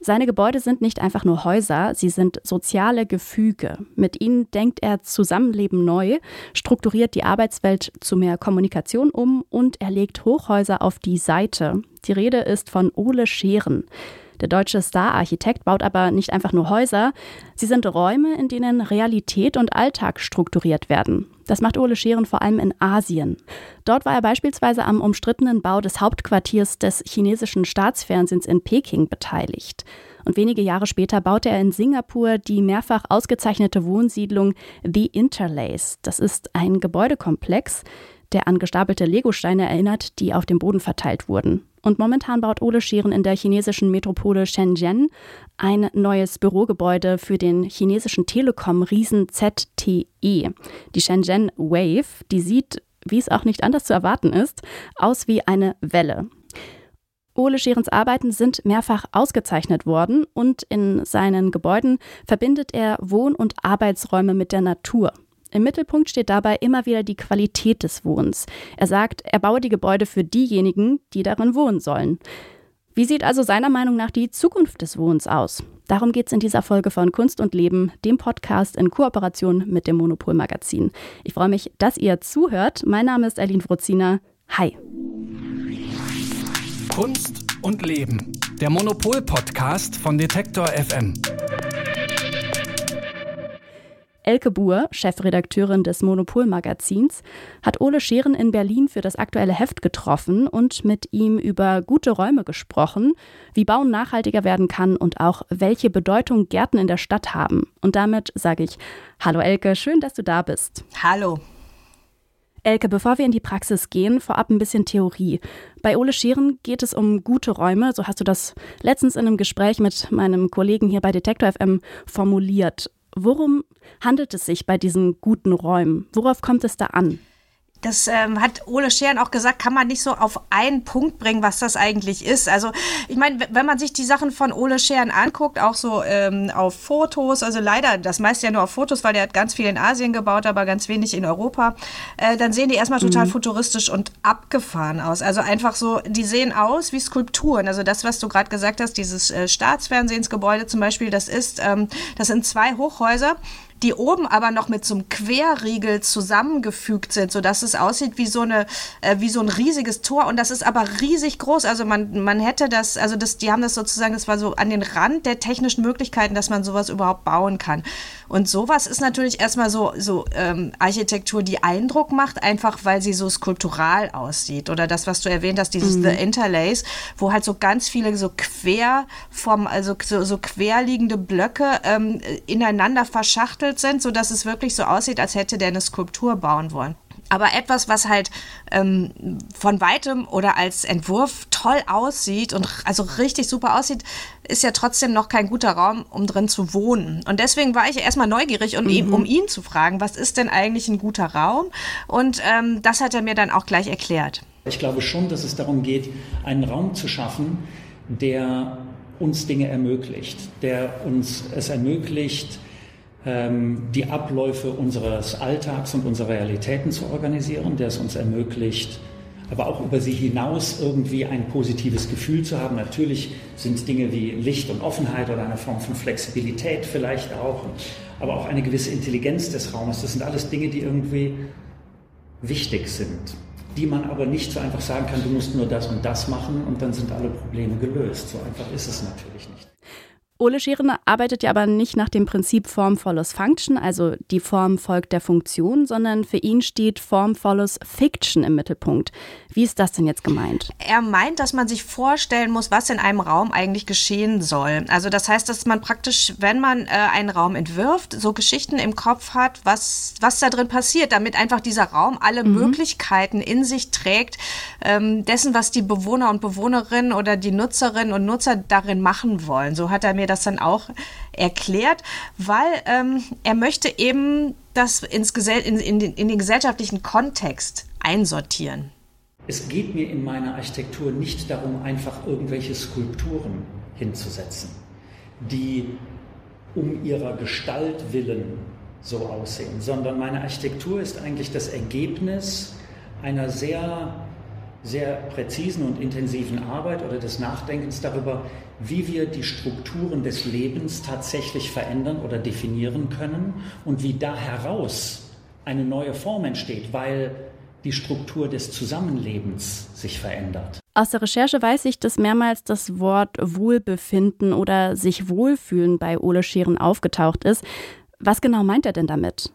Seine Gebäude sind nicht einfach nur Häuser, sie sind soziale Gefüge. Mit ihnen denkt er Zusammenleben neu, strukturiert die Arbeitswelt zu mehr Kommunikation um und er legt Hochhäuser auf die Seite. Die Rede ist von Ole Scheren. Der deutsche Star-Architekt baut aber nicht einfach nur Häuser, sie sind Räume, in denen Realität und Alltag strukturiert werden. Das macht Ole Scheren vor allem in Asien. Dort war er beispielsweise am umstrittenen Bau des Hauptquartiers des chinesischen Staatsfernsehens in Peking beteiligt. Und wenige Jahre später baute er in Singapur die mehrfach ausgezeichnete Wohnsiedlung The Interlace. Das ist ein Gebäudekomplex, der an gestapelte Legosteine erinnert, die auf dem Boden verteilt wurden. Und momentan baut Ole Scheren in der chinesischen Metropole Shenzhen ein neues Bürogebäude für den chinesischen Telekom-Riesen ZTE. Die Shenzhen Wave, die sieht, wie es auch nicht anders zu erwarten ist, aus wie eine Welle. Ole Scherens Arbeiten sind mehrfach ausgezeichnet worden und in seinen Gebäuden verbindet er Wohn- und Arbeitsräume mit der Natur. Im Mittelpunkt steht dabei immer wieder die Qualität des Wohnens. Er sagt, er baue die Gebäude für diejenigen, die darin wohnen sollen. Wie sieht also seiner Meinung nach die Zukunft des Wohnens aus? Darum geht es in dieser Folge von Kunst und Leben, dem Podcast in Kooperation mit dem Monopol Magazin. Ich freue mich, dass ihr zuhört. Mein Name ist Aline Frozina. Hi. Kunst und Leben, der Monopol Podcast von Detektor FM. Elke Buhr, Chefredakteurin des Monopol-Magazins, hat Ole Scheren in Berlin für das aktuelle Heft getroffen und mit ihm über gute Räume gesprochen, wie Bauen nachhaltiger werden kann und auch welche Bedeutung Gärten in der Stadt haben. Und damit sage ich Hallo Elke, schön, dass du da bist. Hallo. Elke, bevor wir in die Praxis gehen, vorab ein bisschen Theorie. Bei Ole Scheren geht es um gute Räume, so hast du das letztens in einem Gespräch mit meinem Kollegen hier bei Detektor FM formuliert. Worum handelt es sich bei diesen guten Räumen? Worauf kommt es da an? Das ähm, hat Ole Scheren auch gesagt, kann man nicht so auf einen Punkt bringen, was das eigentlich ist. Also ich meine, wenn man sich die Sachen von Ole Scheren anguckt, auch so ähm, auf Fotos, also leider das meiste ja nur auf Fotos, weil der hat ganz viel in Asien gebaut, aber ganz wenig in Europa, äh, dann sehen die erstmal total mhm. futuristisch und abgefahren aus. Also einfach so, die sehen aus wie Skulpturen. Also das, was du gerade gesagt hast, dieses äh, Staatsfernsehensgebäude zum Beispiel, das ist, ähm, das sind zwei Hochhäuser die oben aber noch mit so einem Querriegel zusammengefügt sind, sodass es aussieht wie so eine, äh, wie so ein riesiges Tor. Und das ist aber riesig groß. Also man, man hätte das, also das, die haben das sozusagen, das war so an den Rand der technischen Möglichkeiten, dass man sowas überhaupt bauen kann. Und sowas ist natürlich erstmal so, so ähm, Architektur, die Eindruck macht, einfach weil sie so skulptural aussieht. Oder das, was du erwähnt hast, dieses mhm. The Interlace, wo halt so ganz viele so quer vom, also so, so querliegende Blöcke ähm, ineinander verschachtelt sind, sodass es wirklich so aussieht, als hätte der eine Skulptur bauen wollen. Aber etwas, was halt ähm, von weitem oder als Entwurf toll aussieht und also richtig super aussieht, ist ja trotzdem noch kein guter Raum, um drin zu wohnen. Und deswegen war ich erstmal neugierig, um, mhm. ihn, um ihn zu fragen, was ist denn eigentlich ein guter Raum? Und ähm, das hat er mir dann auch gleich erklärt. Ich glaube schon, dass es darum geht, einen Raum zu schaffen, der uns Dinge ermöglicht, der uns es ermöglicht, die Abläufe unseres Alltags und unserer Realitäten zu organisieren, der es uns ermöglicht, aber auch über sie hinaus irgendwie ein positives Gefühl zu haben. Natürlich sind Dinge wie Licht und Offenheit oder eine Form von Flexibilität vielleicht auch, aber auch eine gewisse Intelligenz des Raumes. Das sind alles Dinge, die irgendwie wichtig sind, die man aber nicht so einfach sagen kann, du musst nur das und das machen und dann sind alle Probleme gelöst. So einfach ist es natürlich nicht. Ole Scheren arbeitet ja aber nicht nach dem Prinzip Form follows Function, also die Form folgt der Funktion, sondern für ihn steht Form follows Fiction im Mittelpunkt. Wie ist das denn jetzt gemeint? Er meint, dass man sich vorstellen muss, was in einem Raum eigentlich geschehen soll. Also das heißt, dass man praktisch, wenn man äh, einen Raum entwirft, so Geschichten im Kopf hat, was, was da drin passiert, damit einfach dieser Raum alle mhm. Möglichkeiten in sich trägt, ähm, dessen, was die Bewohner und Bewohnerinnen oder die Nutzerinnen und Nutzer darin machen wollen. So hat er mir das dann auch erklärt, weil ähm, er möchte eben das ins Gesell in, in, den, in den gesellschaftlichen Kontext einsortieren. Es geht mir in meiner Architektur nicht darum, einfach irgendwelche Skulpturen hinzusetzen, die um ihrer Gestalt willen so aussehen, sondern meine Architektur ist eigentlich das Ergebnis einer sehr sehr präzisen und intensiven Arbeit oder des Nachdenkens darüber, wie wir die Strukturen des Lebens tatsächlich verändern oder definieren können und wie da heraus eine neue Form entsteht, weil die Struktur des Zusammenlebens sich verändert. Aus der Recherche weiß ich, dass mehrmals das Wort Wohlbefinden oder sich wohlfühlen bei Ole Scheren aufgetaucht ist. Was genau meint er denn damit?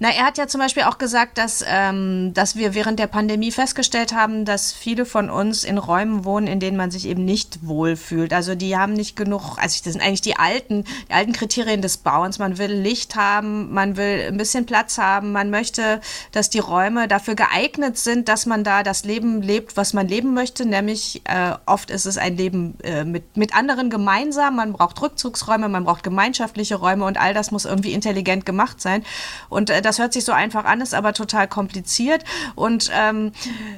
Na, er hat ja zum Beispiel auch gesagt, dass, ähm, dass wir während der Pandemie festgestellt haben, dass viele von uns in Räumen wohnen, in denen man sich eben nicht wohlfühlt. Also die haben nicht genug, also das sind eigentlich die alten, die alten Kriterien des Bauens. Man will Licht haben, man will ein bisschen Platz haben, man möchte, dass die Räume dafür geeignet sind, dass man da das Leben lebt, was man leben möchte. Nämlich äh, oft ist es ein Leben äh, mit, mit anderen gemeinsam. Man braucht Rückzugsräume, man braucht gemeinschaftliche Räume und all das muss irgendwie intelligent gemacht sein. Und äh, das hört sich so einfach an, ist aber total kompliziert. Und ähm,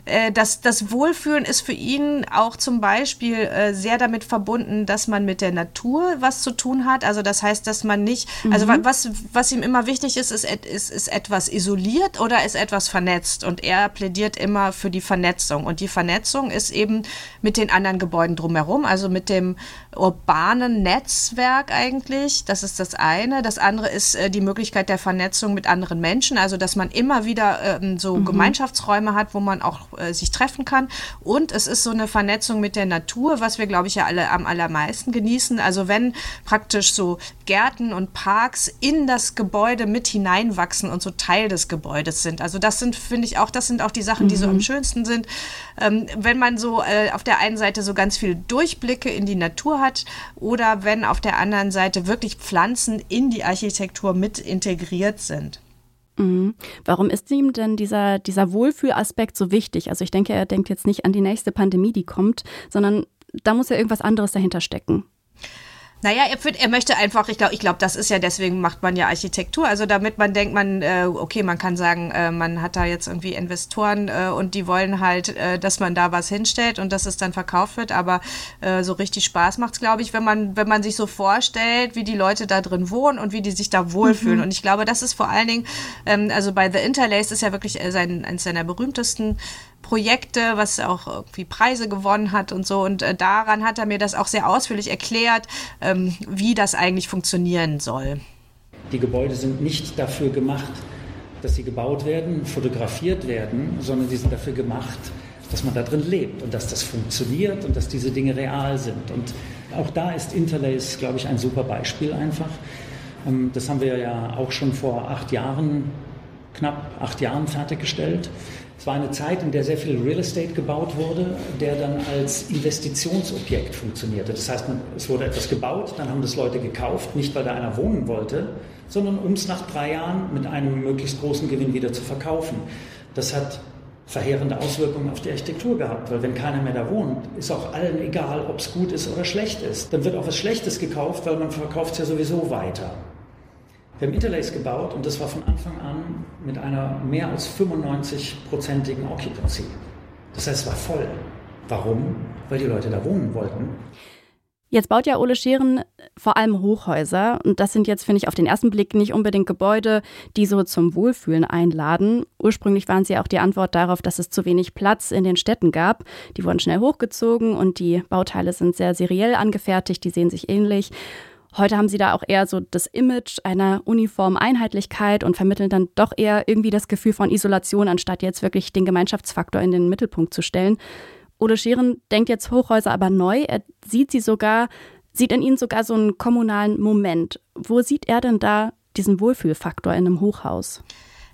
äh, das, das Wohlfühlen ist für ihn auch zum Beispiel äh, sehr damit verbunden, dass man mit der Natur was zu tun hat. Also das heißt, dass man nicht, also mhm. was, was ihm immer wichtig ist, ist, ist, ist etwas isoliert oder ist etwas vernetzt. Und er plädiert immer für die Vernetzung. Und die Vernetzung ist eben mit den anderen Gebäuden drumherum, also mit dem urbanen Netzwerk eigentlich. Das ist das eine. Das andere ist äh, die Möglichkeit der Vernetzung mit anderen Menschen, also dass man immer wieder ähm, so mhm. Gemeinschaftsräume hat, wo man auch äh, sich treffen kann. Und es ist so eine Vernetzung mit der Natur, was wir, glaube ich, ja alle am allermeisten genießen. Also wenn praktisch so Gärten und Parks in das Gebäude mit hineinwachsen und so Teil des Gebäudes sind. Also das sind, finde ich auch, das sind auch die Sachen, die so am mhm. schönsten sind. Ähm, wenn man so äh, auf der einen Seite so ganz viel Durchblicke in die Natur hat oder wenn auf der anderen Seite wirklich Pflanzen in die Architektur mit integriert sind. Mhm. Warum ist ihm denn dieser, dieser Wohlfühlaspekt so wichtig? Also ich denke, er denkt jetzt nicht an die nächste Pandemie, die kommt, sondern da muss ja irgendwas anderes dahinter stecken. Naja, er, er möchte einfach, ich glaube, ich glaube, das ist ja deswegen macht man ja Architektur, also damit man denkt, man, äh, okay, man kann sagen, äh, man hat da jetzt irgendwie Investoren äh, und die wollen halt, äh, dass man da was hinstellt und dass es dann verkauft wird, aber äh, so richtig Spaß macht's, glaube ich, wenn man, wenn man sich so vorstellt, wie die Leute da drin wohnen und wie die sich da wohlfühlen. Mhm. Und ich glaube, das ist vor allen Dingen, ähm, also bei The Interlace ist ja wirklich äh, sein, eines seiner berühmtesten Projekte, was auch irgendwie Preise gewonnen hat und so. Und äh, daran hat er mir das auch sehr ausführlich erklärt, ähm, wie das eigentlich funktionieren soll. Die Gebäude sind nicht dafür gemacht, dass sie gebaut werden, fotografiert werden, sondern die sind dafür gemacht, dass man da drin lebt und dass das funktioniert und dass diese Dinge real sind. Und auch da ist Interlace, glaube ich, ein super Beispiel einfach. Ähm, das haben wir ja auch schon vor acht Jahren, knapp acht Jahren fertiggestellt. Es war eine Zeit, in der sehr viel Real Estate gebaut wurde, der dann als Investitionsobjekt funktionierte. Das heißt, es wurde etwas gebaut, dann haben das Leute gekauft, nicht weil da einer wohnen wollte, sondern um es nach drei Jahren mit einem möglichst großen Gewinn wieder zu verkaufen. Das hat verheerende Auswirkungen auf die Architektur gehabt, weil wenn keiner mehr da wohnt, ist auch allen egal, ob es gut ist oder schlecht ist. Dann wird auch was Schlechtes gekauft, weil man verkauft es ja sowieso weiter. Wir haben Interlace gebaut und das war von Anfang an mit einer mehr als 95-prozentigen Occupancy. Das heißt, es war voll. Warum? Weil die Leute da wohnen wollten. Jetzt baut ja Ole Scheren vor allem Hochhäuser. Und das sind jetzt, finde ich, auf den ersten Blick nicht unbedingt Gebäude, die so zum Wohlfühlen einladen. Ursprünglich waren sie auch die Antwort darauf, dass es zu wenig Platz in den Städten gab. Die wurden schnell hochgezogen und die Bauteile sind sehr seriell angefertigt, die sehen sich ähnlich. Heute haben sie da auch eher so das Image einer uniformen Einheitlichkeit und vermitteln dann doch eher irgendwie das Gefühl von Isolation, anstatt jetzt wirklich den Gemeinschaftsfaktor in den Mittelpunkt zu stellen. Ole Scheren denkt jetzt Hochhäuser aber neu. Er sieht sie sogar, sieht in ihnen sogar so einen kommunalen Moment. Wo sieht er denn da diesen Wohlfühlfaktor in einem Hochhaus?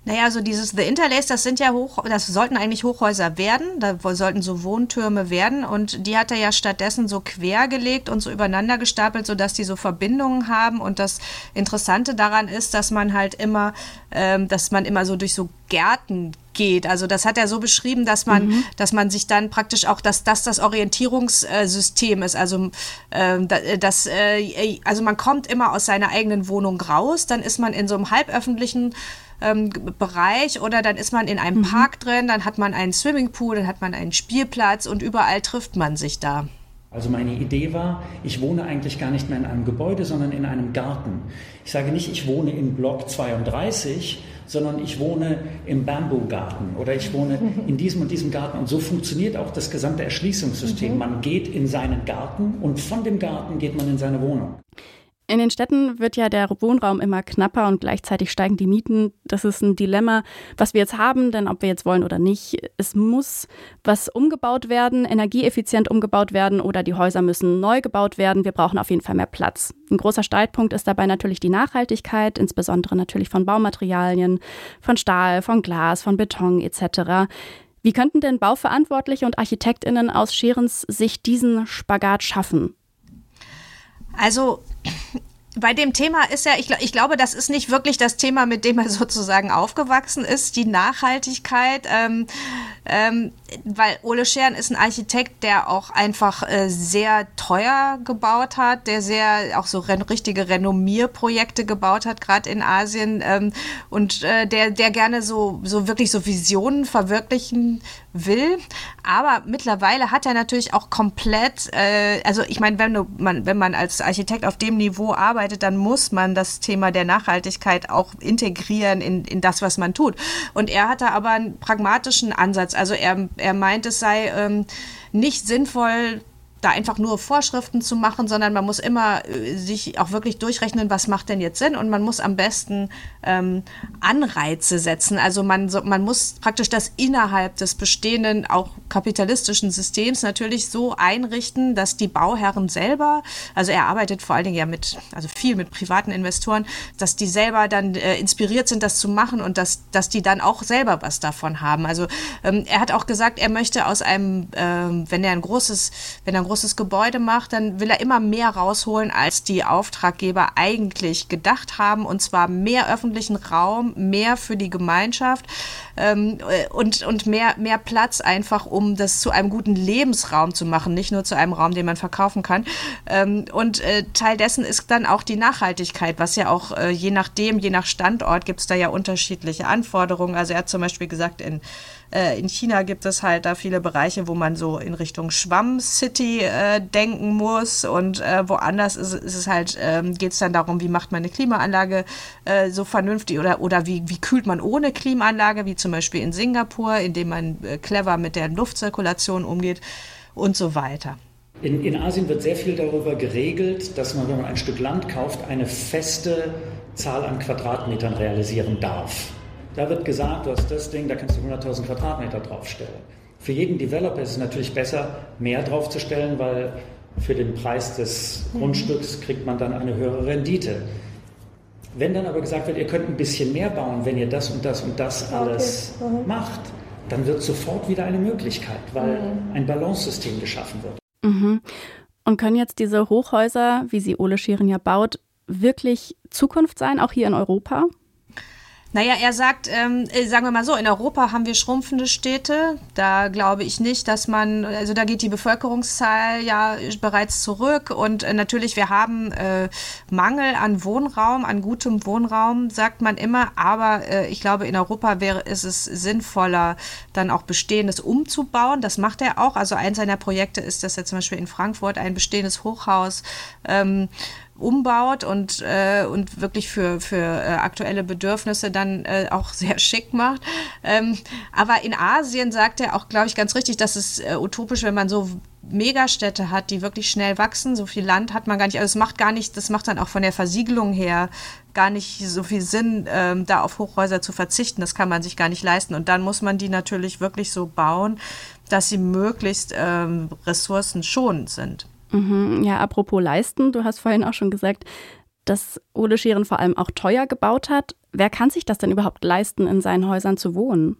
Naja, also dieses The Interlace, das sind ja Hoch, das sollten eigentlich Hochhäuser werden, da sollten so Wohntürme werden und die hat er ja stattdessen so quer gelegt und so übereinander gestapelt, sodass die so Verbindungen haben und das Interessante daran ist, dass man halt immer, ähm, dass man immer so durch so Gärten geht. Also das hat er so beschrieben, dass man, mhm. dass man sich dann praktisch auch, dass das das Orientierungssystem ist. Also ähm, äh, das, äh, also man kommt immer aus seiner eigenen Wohnung raus, dann ist man in so einem halböffentlichen ähm, Bereich oder dann ist man in einem mhm. Park drin, dann hat man einen Swimmingpool, dann hat man einen Spielplatz und überall trifft man sich da. Also meine Idee war, ich wohne eigentlich gar nicht mehr in einem Gebäude, sondern in einem Garten. Ich sage nicht, ich wohne in Block 32, sondern ich wohne im Bamboo-Garten oder ich wohne in diesem und diesem Garten. Und so funktioniert auch das gesamte Erschließungssystem. Mhm. Man geht in seinen Garten und von dem Garten geht man in seine Wohnung. In den Städten wird ja der Wohnraum immer knapper und gleichzeitig steigen die Mieten. Das ist ein Dilemma, was wir jetzt haben, denn ob wir jetzt wollen oder nicht, es muss was umgebaut werden, energieeffizient umgebaut werden oder die Häuser müssen neu gebaut werden. Wir brauchen auf jeden Fall mehr Platz. Ein großer Streitpunkt ist dabei natürlich die Nachhaltigkeit, insbesondere natürlich von Baumaterialien, von Stahl, von Glas, von Beton etc. Wie könnten denn Bauverantwortliche und Architektinnen aus Scherens Sicht diesen Spagat schaffen? Also bei dem Thema ist ja, ich, ich, glaube, das ist nicht wirklich das Thema, mit dem er sozusagen aufgewachsen ist, die Nachhaltigkeit. Ähm, ähm, weil Ole Scheren ist ein Architekt, der auch einfach äh, sehr teuer gebaut hat, der sehr auch so ren richtige Renommierprojekte gebaut hat, gerade in Asien ähm, und äh, der, der gerne so, so wirklich so Visionen verwirklichen will. Aber mittlerweile hat er natürlich auch komplett, äh, also ich meine, wenn, man, wenn man als Architekt auf dem Niveau arbeitet, dann muss man das Thema der Nachhaltigkeit auch integrieren in, in das, was man tut. Und er hatte aber einen pragmatischen Ansatz. Also er, er meint, es sei ähm, nicht sinnvoll, da einfach nur Vorschriften zu machen, sondern man muss immer äh, sich auch wirklich durchrechnen, was macht denn jetzt Sinn und man muss am besten ähm, Anreize setzen. Also man, so, man muss praktisch das innerhalb des bestehenden, auch kapitalistischen Systems natürlich so einrichten, dass die Bauherren selber, also er arbeitet vor allen Dingen ja mit, also viel mit privaten Investoren, dass die selber dann äh, inspiriert sind, das zu machen und dass, dass die dann auch selber was davon haben. Also ähm, er hat auch gesagt, er möchte aus einem, ähm, wenn er ein großes, wenn er ein großes Gebäude macht, dann will er immer mehr rausholen, als die Auftraggeber eigentlich gedacht haben. Und zwar mehr öffentlichen Raum, mehr für die Gemeinschaft ähm, und, und mehr, mehr Platz einfach, um das zu einem guten Lebensraum zu machen, nicht nur zu einem Raum, den man verkaufen kann. Ähm, und äh, Teil dessen ist dann auch die Nachhaltigkeit, was ja auch äh, je nachdem, je nach Standort gibt es da ja unterschiedliche Anforderungen. Also er hat zum Beispiel gesagt, in äh, in China gibt es halt da viele Bereiche, wo man so in Richtung Schwamm-City äh, denken muss und äh, woanders ist, ist, es halt, ähm, geht es dann darum, wie macht man eine Klimaanlage äh, so vernünftig oder, oder wie, wie kühlt man ohne Klimaanlage, wie zum Beispiel in Singapur, indem man äh, clever mit der Luftzirkulation umgeht und so weiter. In, in, Asien wird sehr viel darüber geregelt, dass man, wenn man ein Stück Land kauft, eine feste Zahl an Quadratmetern realisieren darf. Da wird gesagt, du hast das Ding, da kannst du 100.000 Quadratmeter draufstellen. Für jeden Developer ist es natürlich besser, mehr draufzustellen, weil für den Preis des mhm. Grundstücks kriegt man dann eine höhere Rendite. Wenn dann aber gesagt wird, ihr könnt ein bisschen mehr bauen, wenn ihr das und das und das alles okay. mhm. macht, dann wird sofort wieder eine Möglichkeit, weil mhm. ein Balancesystem geschaffen wird. Mhm. Und können jetzt diese Hochhäuser, wie sie Ole Scheren ja baut, wirklich Zukunft sein, auch hier in Europa? Naja, er sagt, ähm, äh, sagen wir mal so, in Europa haben wir schrumpfende Städte. Da glaube ich nicht, dass man, also da geht die Bevölkerungszahl ja bereits zurück. Und äh, natürlich, wir haben äh, Mangel an Wohnraum, an gutem Wohnraum, sagt man immer. Aber äh, ich glaube, in Europa wäre ist es sinnvoller, dann auch Bestehendes umzubauen. Das macht er auch. Also eins seiner Projekte ist, dass er zum Beispiel in Frankfurt ein bestehendes Hochhaus ähm, umbaut und, äh, und wirklich für, für äh, aktuelle Bedürfnisse dann äh, auch sehr schick macht. Ähm, aber in Asien sagt er auch, glaube ich, ganz richtig, dass es äh, utopisch, wenn man so Megastädte hat, die wirklich schnell wachsen. So viel Land hat man gar nicht. Also es macht gar nicht, das macht dann auch von der Versiegelung her gar nicht so viel Sinn, ähm, da auf Hochhäuser zu verzichten. Das kann man sich gar nicht leisten. Und dann muss man die natürlich wirklich so bauen, dass sie möglichst ähm, ressourcenschonend sind. Mhm, ja, apropos Leisten, du hast vorhin auch schon gesagt, dass Ole Scheren vor allem auch teuer gebaut hat. Wer kann sich das denn überhaupt leisten, in seinen Häusern zu wohnen?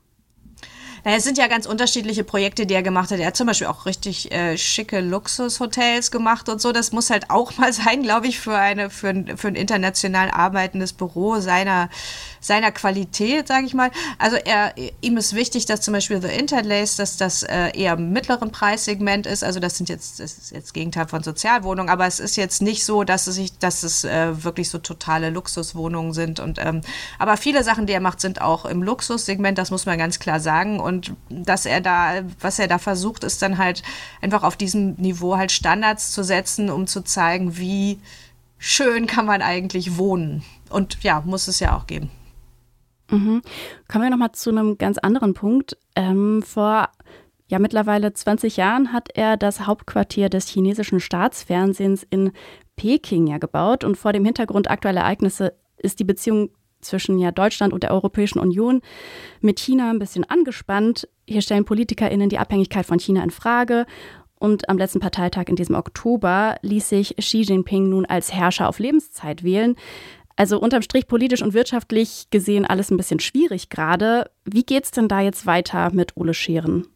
Naja, es sind ja ganz unterschiedliche Projekte, die er gemacht hat. Er hat zum Beispiel auch richtig äh, schicke Luxushotels gemacht und so. Das muss halt auch mal sein, glaube ich, für, eine, für, ein, für ein international arbeitendes Büro seiner, seiner Qualität, sage ich mal. Also er, ihm ist wichtig, dass zum Beispiel The Interlace, dass das äh, eher im mittleren Preissegment ist. Also das sind jetzt, das ist jetzt Gegenteil von Sozialwohnungen, aber es ist jetzt nicht so, dass es, sich, dass es äh, wirklich so totale Luxuswohnungen sind. Und, ähm, aber viele Sachen, die er macht, sind auch im Luxussegment, das muss man ganz klar sagen. Und und dass er da, was er da versucht, ist dann halt einfach auf diesem Niveau halt Standards zu setzen, um zu zeigen, wie schön kann man eigentlich wohnen. Und ja, muss es ja auch geben. Mhm. Kommen wir nochmal zu einem ganz anderen Punkt. Ähm, vor ja, mittlerweile 20 Jahren hat er das Hauptquartier des chinesischen Staatsfernsehens in Peking ja gebaut und vor dem Hintergrund aktueller Ereignisse ist die Beziehung zwischen ja Deutschland und der Europäischen Union mit China ein bisschen angespannt. Hier stellen PolitikerInnen die Abhängigkeit von China in Frage. Und am letzten Parteitag in diesem Oktober ließ sich Xi Jinping nun als Herrscher auf Lebenszeit wählen. Also unterm Strich politisch und wirtschaftlich gesehen alles ein bisschen schwierig gerade. Wie geht's denn da jetzt weiter mit Ole Scheren?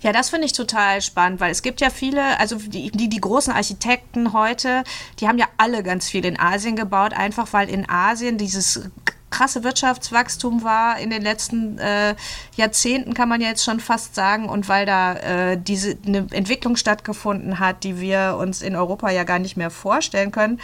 Ja, das finde ich total spannend, weil es gibt ja viele, also die, die, die, großen Architekten heute, die haben ja alle ganz viel in Asien gebaut, einfach weil in Asien dieses krasse Wirtschaftswachstum war in den letzten äh, Jahrzehnten, kann man ja jetzt schon fast sagen, und weil da äh, diese eine Entwicklung stattgefunden hat, die wir uns in Europa ja gar nicht mehr vorstellen können.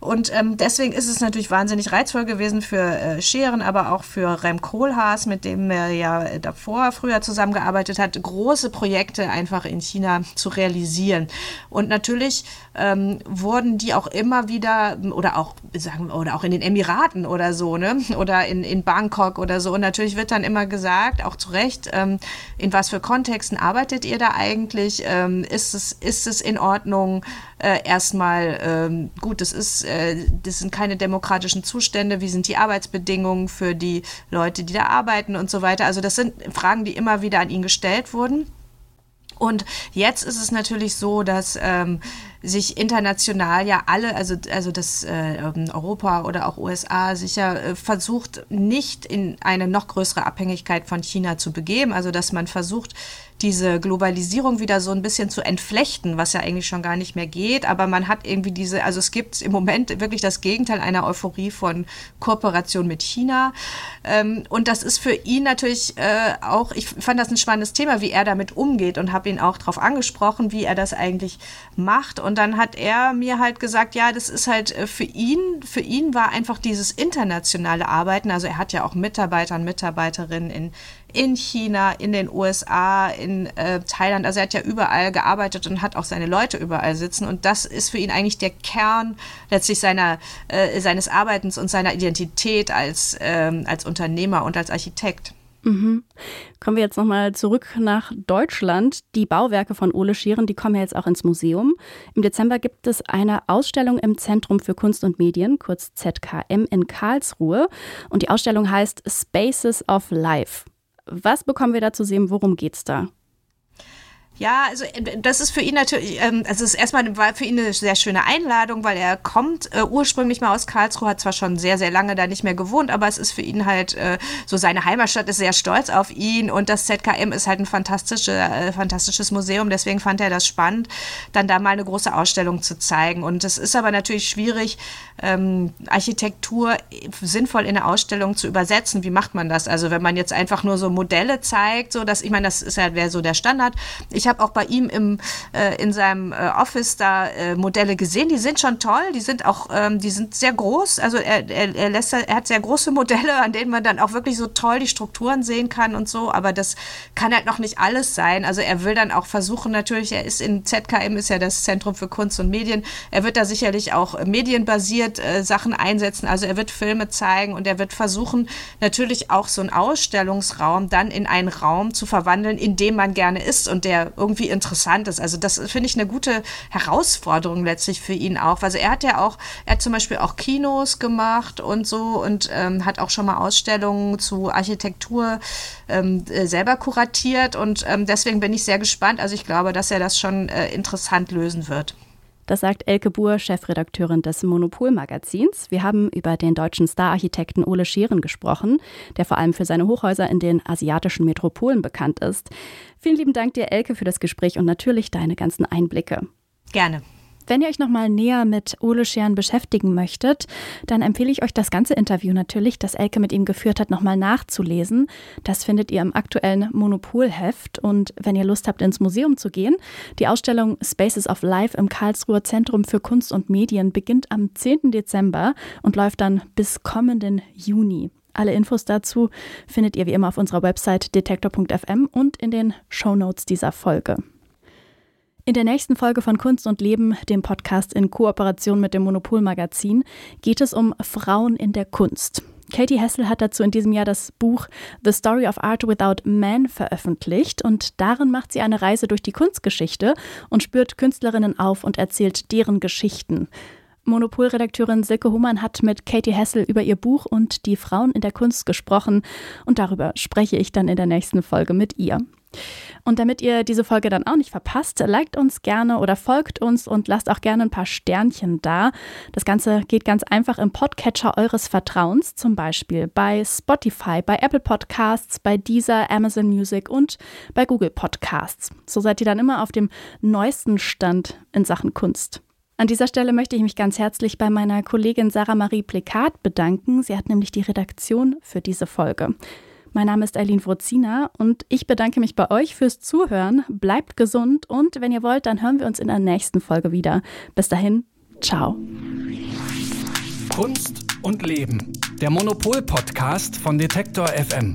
Und ähm, deswegen ist es natürlich wahnsinnig reizvoll gewesen für äh, Scheren, aber auch für Rem Koolhaas, mit dem er ja davor früher zusammengearbeitet hat, große Projekte einfach in China zu realisieren. Und natürlich ähm, wurden die auch immer wieder oder auch sagen oder auch in den Emiraten oder so, ne? Oder in, in Bangkok oder so. Und natürlich wird dann immer gesagt, auch zu Recht, ähm, in was für Kontexten arbeitet ihr da eigentlich? Ähm, ist, es, ist es in Ordnung? Äh, erstmal ähm, gut, das ist äh, das sind keine demokratischen Zustände, wie sind die Arbeitsbedingungen für die Leute, die da arbeiten und so weiter. Also das sind Fragen, die immer wieder an ihn gestellt wurden. Und jetzt ist es natürlich so, dass ähm, sich international ja alle, also, also das äh, ähm, Europa oder auch USA, sich ja äh, versucht, nicht in eine noch größere Abhängigkeit von China zu begeben. Also dass man versucht, diese Globalisierung wieder so ein bisschen zu entflechten, was ja eigentlich schon gar nicht mehr geht. Aber man hat irgendwie diese, also es gibt im Moment wirklich das Gegenteil einer Euphorie von Kooperation mit China. Ähm, und das ist für ihn natürlich äh, auch, ich fand das ein spannendes Thema, wie er damit umgeht und habe ihn auch darauf angesprochen, wie er das eigentlich macht. Und dann hat er mir halt gesagt, ja, das ist halt äh, für ihn, für ihn war einfach dieses internationale Arbeiten, also er hat ja auch Mitarbeiter und Mitarbeiterinnen in in China, in den USA, in äh, Thailand. Also er hat ja überall gearbeitet und hat auch seine Leute überall sitzen. Und das ist für ihn eigentlich der Kern letztlich seiner, äh, seines Arbeitens und seiner Identität als, ähm, als Unternehmer und als Architekt. Mhm. Kommen wir jetzt nochmal zurück nach Deutschland. Die Bauwerke von Ole Schieren, die kommen ja jetzt auch ins Museum. Im Dezember gibt es eine Ausstellung im Zentrum für Kunst und Medien, kurz ZKM, in Karlsruhe. Und die Ausstellung heißt Spaces of Life. Was bekommen wir da zu sehen? Worum geht's da? Ja, also äh, das ist für ihn natürlich, ähm, also es ist erstmal war für ihn eine sehr schöne Einladung, weil er kommt äh, ursprünglich mal aus Karlsruhe, hat zwar schon sehr, sehr lange da nicht mehr gewohnt, aber es ist für ihn halt äh, so seine Heimatstadt ist sehr stolz auf ihn und das ZKM ist halt ein fantastische, äh, fantastisches Museum, deswegen fand er das spannend, dann da mal eine große Ausstellung zu zeigen. Und es ist aber natürlich schwierig, ähm, Architektur sinnvoll in eine Ausstellung zu übersetzen. Wie macht man das? Also wenn man jetzt einfach nur so Modelle zeigt, so dass, ich meine, das ist ja, wäre so der Standard. Ich ich habe auch bei ihm im, äh, in seinem äh, Office da äh, Modelle gesehen, die sind schon toll, die sind auch, ähm, die sind sehr groß, also er, er, er, lässt, er hat sehr große Modelle, an denen man dann auch wirklich so toll die Strukturen sehen kann und so, aber das kann halt noch nicht alles sein, also er will dann auch versuchen, natürlich, er ist in ZKM, ist ja das Zentrum für Kunst und Medien, er wird da sicherlich auch medienbasiert äh, Sachen einsetzen, also er wird Filme zeigen und er wird versuchen, natürlich auch so einen Ausstellungsraum dann in einen Raum zu verwandeln, in dem man gerne ist. Und der irgendwie interessant ist. Also das finde ich eine gute Herausforderung letztlich für ihn auch. Also er hat ja auch, er hat zum Beispiel auch Kinos gemacht und so und ähm, hat auch schon mal Ausstellungen zu Architektur ähm, äh, selber kuratiert und ähm, deswegen bin ich sehr gespannt. Also ich glaube, dass er das schon äh, interessant lösen wird. Das sagt Elke Buhr, Chefredakteurin des Monopol-Magazins. Wir haben über den deutschen Stararchitekten Ole Scheren gesprochen, der vor allem für seine Hochhäuser in den asiatischen Metropolen bekannt ist. Vielen lieben Dank dir, Elke, für das Gespräch und natürlich deine ganzen Einblicke. Gerne. Wenn ihr euch noch mal näher mit Ole Scheren beschäftigen möchtet, dann empfehle ich euch das ganze Interview natürlich, das Elke mit ihm geführt hat, noch mal nachzulesen. Das findet ihr im aktuellen Monopolheft. Und wenn ihr Lust habt, ins Museum zu gehen, die Ausstellung Spaces of Life im Karlsruher Zentrum für Kunst und Medien beginnt am 10. Dezember und läuft dann bis kommenden Juni. Alle Infos dazu findet ihr wie immer auf unserer Website detektor.fm und in den Shownotes dieser Folge. In der nächsten Folge von Kunst und Leben, dem Podcast in Kooperation mit dem Monopol Magazin, geht es um Frauen in der Kunst. Katie Hessel hat dazu in diesem Jahr das Buch The Story of Art Without Men veröffentlicht und darin macht sie eine Reise durch die Kunstgeschichte und spürt Künstlerinnen auf und erzählt deren Geschichten. Monopolredakteurin Silke Humann hat mit Katie Hessel über ihr Buch und die Frauen in der Kunst gesprochen und darüber spreche ich dann in der nächsten Folge mit ihr. Und damit ihr diese Folge dann auch nicht verpasst, liked uns gerne oder folgt uns und lasst auch gerne ein paar Sternchen da. Das Ganze geht ganz einfach im Podcatcher eures Vertrauens, zum Beispiel bei Spotify, bei Apple Podcasts, bei Deezer, Amazon Music und bei Google Podcasts. So seid ihr dann immer auf dem neuesten Stand in Sachen Kunst. An dieser Stelle möchte ich mich ganz herzlich bei meiner Kollegin Sarah Marie Plekat bedanken. Sie hat nämlich die Redaktion für diese Folge. Mein Name ist Eileen Wrozina und ich bedanke mich bei euch fürs Zuhören. Bleibt gesund und wenn ihr wollt, dann hören wir uns in der nächsten Folge wieder. Bis dahin, ciao. Kunst und Leben. Der Monopol-Podcast von Detektor FM.